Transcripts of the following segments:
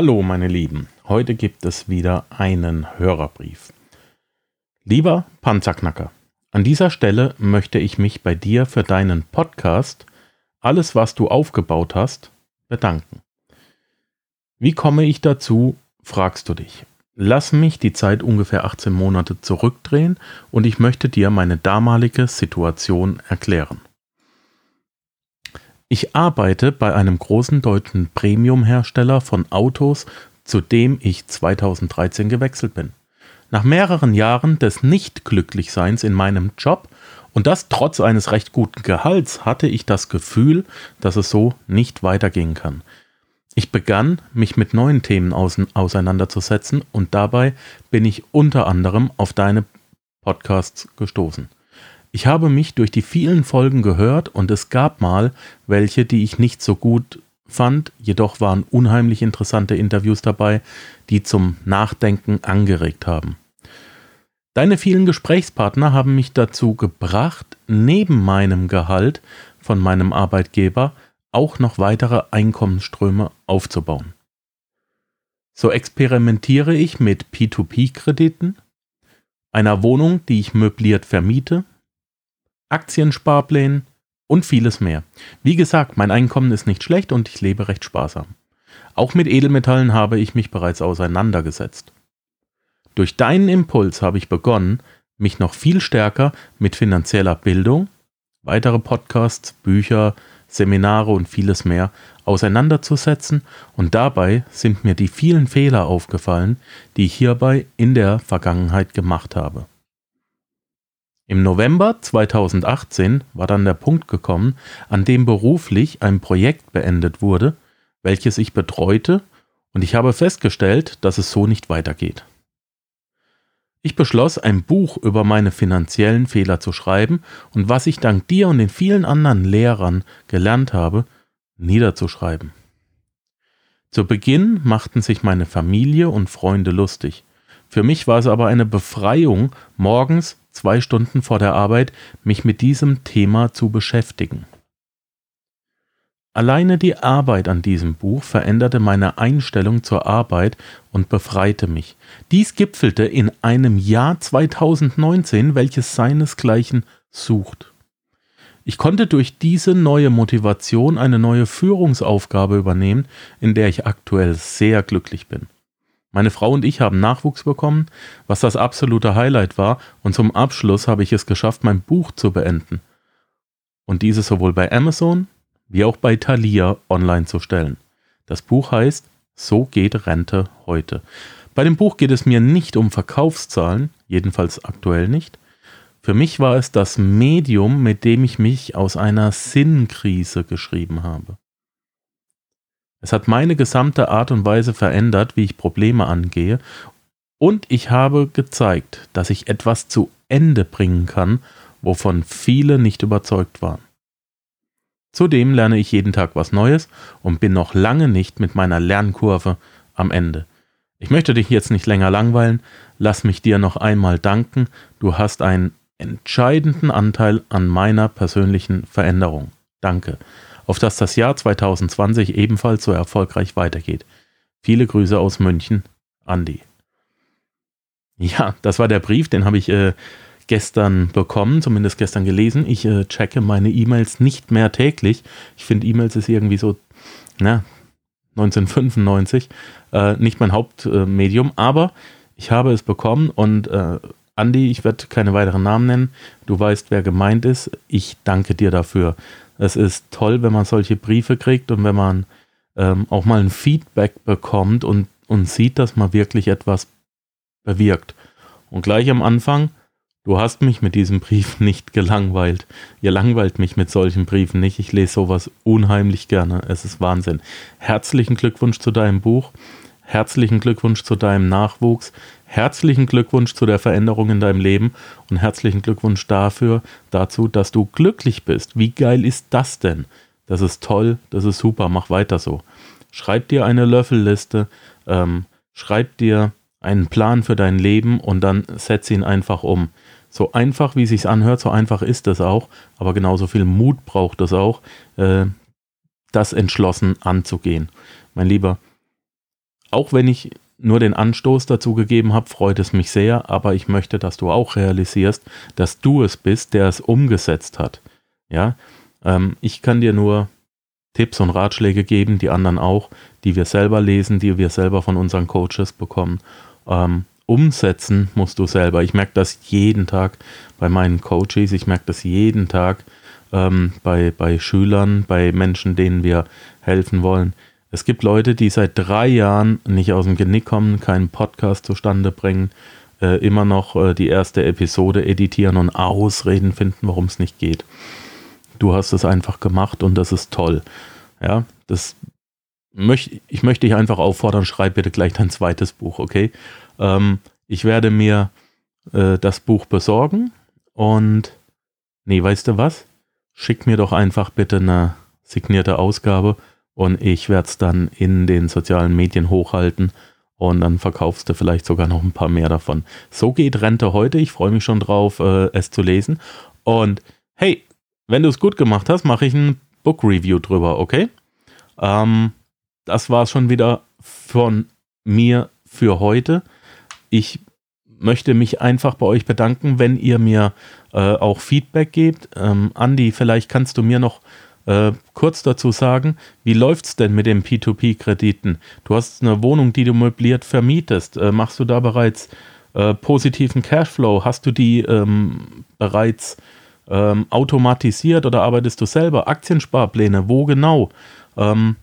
Hallo meine Lieben, heute gibt es wieder einen Hörerbrief. Lieber Panzerknacker, an dieser Stelle möchte ich mich bei dir für deinen Podcast, alles was du aufgebaut hast, bedanken. Wie komme ich dazu, fragst du dich. Lass mich die Zeit ungefähr 18 Monate zurückdrehen und ich möchte dir meine damalige Situation erklären. Ich arbeite bei einem großen deutschen Premium-Hersteller von Autos, zu dem ich 2013 gewechselt bin. Nach mehreren Jahren des Nicht-Glücklichseins in meinem Job und das trotz eines recht guten Gehalts hatte ich das Gefühl, dass es so nicht weitergehen kann. Ich begann, mich mit neuen Themen auseinanderzusetzen und dabei bin ich unter anderem auf deine Podcasts gestoßen. Ich habe mich durch die vielen Folgen gehört und es gab mal welche, die ich nicht so gut fand, jedoch waren unheimlich interessante Interviews dabei, die zum Nachdenken angeregt haben. Deine vielen Gesprächspartner haben mich dazu gebracht, neben meinem Gehalt von meinem Arbeitgeber auch noch weitere Einkommensströme aufzubauen. So experimentiere ich mit P2P-Krediten, einer Wohnung, die ich möbliert vermiete, Aktiensparplänen und vieles mehr. Wie gesagt, mein Einkommen ist nicht schlecht und ich lebe recht sparsam. Auch mit Edelmetallen habe ich mich bereits auseinandergesetzt. Durch deinen Impuls habe ich begonnen, mich noch viel stärker mit finanzieller Bildung, weitere Podcasts, Bücher, Seminare und vieles mehr auseinanderzusetzen und dabei sind mir die vielen Fehler aufgefallen, die ich hierbei in der Vergangenheit gemacht habe. Im November 2018 war dann der Punkt gekommen, an dem beruflich ein Projekt beendet wurde, welches ich betreute, und ich habe festgestellt, dass es so nicht weitergeht. Ich beschloss, ein Buch über meine finanziellen Fehler zu schreiben und was ich dank dir und den vielen anderen Lehrern gelernt habe, niederzuschreiben. Zu Beginn machten sich meine Familie und Freunde lustig. Für mich war es aber eine Befreiung, morgens zwei Stunden vor der Arbeit mich mit diesem Thema zu beschäftigen. Alleine die Arbeit an diesem Buch veränderte meine Einstellung zur Arbeit und befreite mich. Dies gipfelte in einem Jahr 2019, welches seinesgleichen sucht. Ich konnte durch diese neue Motivation eine neue Führungsaufgabe übernehmen, in der ich aktuell sehr glücklich bin. Meine Frau und ich haben Nachwuchs bekommen, was das absolute Highlight war, und zum Abschluss habe ich es geschafft, mein Buch zu beenden. Und dieses sowohl bei Amazon wie auch bei Thalia online zu stellen. Das Buch heißt So geht Rente heute. Bei dem Buch geht es mir nicht um Verkaufszahlen, jedenfalls aktuell nicht. Für mich war es das Medium, mit dem ich mich aus einer Sinnkrise geschrieben habe. Es hat meine gesamte Art und Weise verändert, wie ich Probleme angehe, und ich habe gezeigt, dass ich etwas zu Ende bringen kann, wovon viele nicht überzeugt waren. Zudem lerne ich jeden Tag was Neues und bin noch lange nicht mit meiner Lernkurve am Ende. Ich möchte dich jetzt nicht länger langweilen, lass mich dir noch einmal danken, du hast einen entscheidenden Anteil an meiner persönlichen Veränderung. Danke auf dass das Jahr 2020 ebenfalls so erfolgreich weitergeht. Viele Grüße aus München, Andi. Ja, das war der Brief, den habe ich äh, gestern bekommen, zumindest gestern gelesen. Ich äh, checke meine E-Mails nicht mehr täglich. Ich finde E-Mails ist irgendwie so, na, 1995, äh, nicht mein Hauptmedium, aber ich habe es bekommen und äh, Andi, ich werde keine weiteren Namen nennen. Du weißt, wer gemeint ist. Ich danke dir dafür. Es ist toll, wenn man solche Briefe kriegt und wenn man ähm, auch mal ein Feedback bekommt und, und sieht, dass man wirklich etwas bewirkt. Und gleich am Anfang, du hast mich mit diesem Brief nicht gelangweilt. Ihr langweilt mich mit solchen Briefen nicht. Ich lese sowas unheimlich gerne. Es ist Wahnsinn. Herzlichen Glückwunsch zu deinem Buch. Herzlichen Glückwunsch zu deinem Nachwuchs. Herzlichen Glückwunsch zu der Veränderung in deinem Leben und herzlichen Glückwunsch dafür, dazu, dass du glücklich bist. Wie geil ist das denn? Das ist toll, das ist super, mach weiter so. Schreib dir eine Löffelliste, ähm, schreib dir einen Plan für dein Leben und dann setz ihn einfach um. So einfach, wie es sich anhört, so einfach ist es auch, aber genauso viel Mut braucht es auch, äh, das entschlossen anzugehen. Mein Lieber, auch wenn ich nur den Anstoß dazu gegeben habe, freut es mich sehr, aber ich möchte, dass du auch realisierst, dass du es bist, der es umgesetzt hat. Ja, ähm, ich kann dir nur Tipps und Ratschläge geben, die anderen auch, die wir selber lesen, die wir selber von unseren Coaches bekommen. Ähm, umsetzen musst du selber. Ich merke das jeden Tag bei meinen Coaches, ich merke das jeden Tag ähm, bei, bei Schülern, bei Menschen, denen wir helfen wollen. Es gibt Leute, die seit drei Jahren nicht aus dem Genick kommen, keinen Podcast zustande bringen, äh, immer noch äh, die erste Episode editieren und Ausreden finden, warum es nicht geht. Du hast es einfach gemacht und das ist toll. Ja, das möchte ich möchte dich einfach auffordern, schreib bitte gleich dein zweites Buch, okay? Ähm, ich werde mir äh, das Buch besorgen und nee, weißt du was? Schick mir doch einfach bitte eine signierte Ausgabe und ich werde es dann in den sozialen Medien hochhalten und dann verkaufst du vielleicht sogar noch ein paar mehr davon. So geht Rente heute. Ich freue mich schon drauf, äh, es zu lesen. Und hey, wenn du es gut gemacht hast, mache ich ein Book Review drüber, okay? Ähm, das war es schon wieder von mir für heute. Ich möchte mich einfach bei euch bedanken, wenn ihr mir äh, auch Feedback gebt. Ähm, Andi, vielleicht kannst du mir noch äh, kurz dazu sagen, wie läuft es denn mit den P2P-Krediten? Du hast eine Wohnung, die du möbliert vermietest. Äh, machst du da bereits äh, positiven Cashflow? Hast du die ähm, bereits ähm, automatisiert oder arbeitest du selber? Aktiensparpläne, wo genau? Ähm,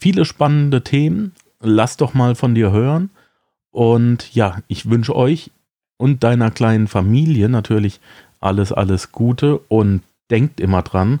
viele spannende Themen. Lass doch mal von dir hören. Und ja, ich wünsche euch und deiner kleinen Familie natürlich alles, alles Gute und denkt immer dran,